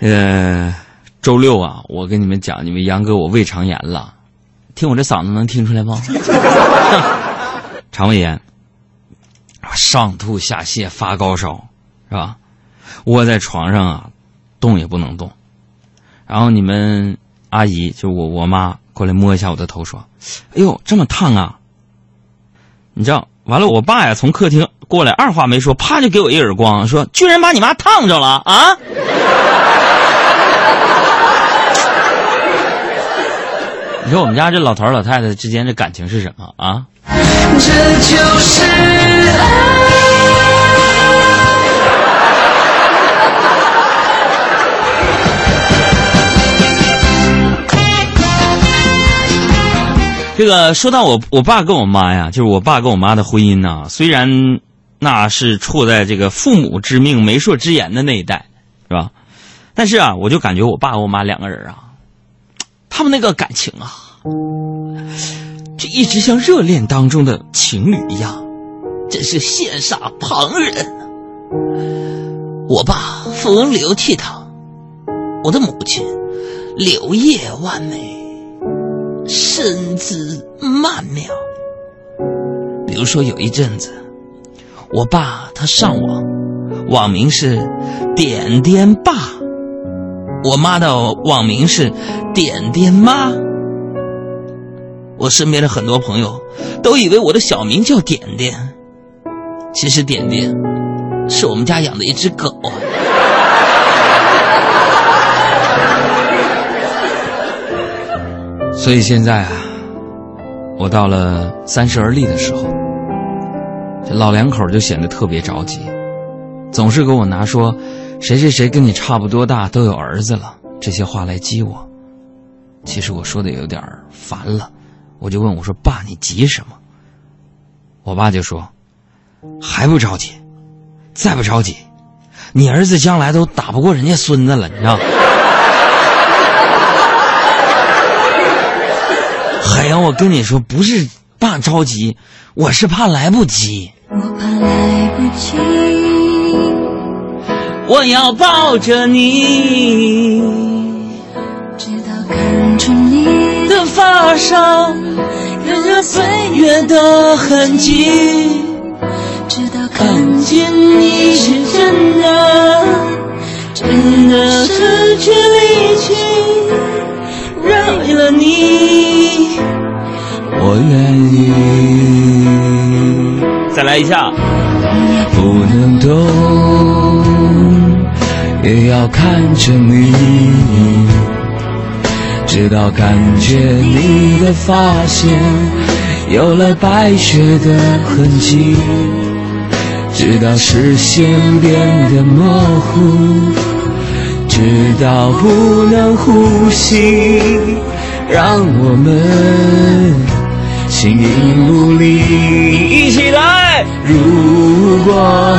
呃，周六啊，我跟你们讲，你们杨哥我胃肠炎了，听我这嗓子能听出来吗？肠胃炎，上吐下泻，发高烧，是吧？窝在床上啊，动也不能动。然后你们阿姨，就我我妈过来摸一下我的头，说：“哎呦，这么烫啊！”你知道，完了，我爸呀从客厅过来，二话没说，啪就给我一耳光，说：“居然把你妈烫着了啊！”你说我们家这老头老太太之间的感情是什么啊？这就是爱这个说到我我爸跟我妈呀，就是我爸跟我妈的婚姻呐，虽然那是处在这个父母之命媒妁之言的那一代，是吧？但是啊，我就感觉我爸和我妈两个人啊，他们那个感情啊，就一直像热恋当中的情侣一样，真是羡煞旁人。我爸风流倜傥，我的母亲柳叶弯眉。身姿曼妙。比如说，有一阵子，我爸他上网，网名是“点点爸”，我妈的网名是“点点妈”。我身边的很多朋友都以为我的小名叫点点，其实点点是我们家养的一只狗。所以现在啊，我到了三十而立的时候，这老两口就显得特别着急，总是给我拿说谁谁谁跟你差不多大，都有儿子了这些话来激我。其实我说的有点烦了，我就问我说：“爸，你急什么？”我爸就说：“还不着急，再不着急，你儿子将来都打不过人家孙子了，你知道。”海洋，我跟你说，不是爸着急，我是怕来不及。我怕来不及，我要抱着你，直到看出你的发梢有着岁月的痕迹，直到看见你是真的，真的失去力气，为了你。我愿意，再来一下。不能动，也要看着你，直到感觉你的发线有了白雪的痕迹，直到视线变得模糊，直到不能呼吸，让我们。形影不离，一起来！如果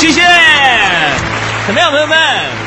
谢谢，怎么样，朋友们？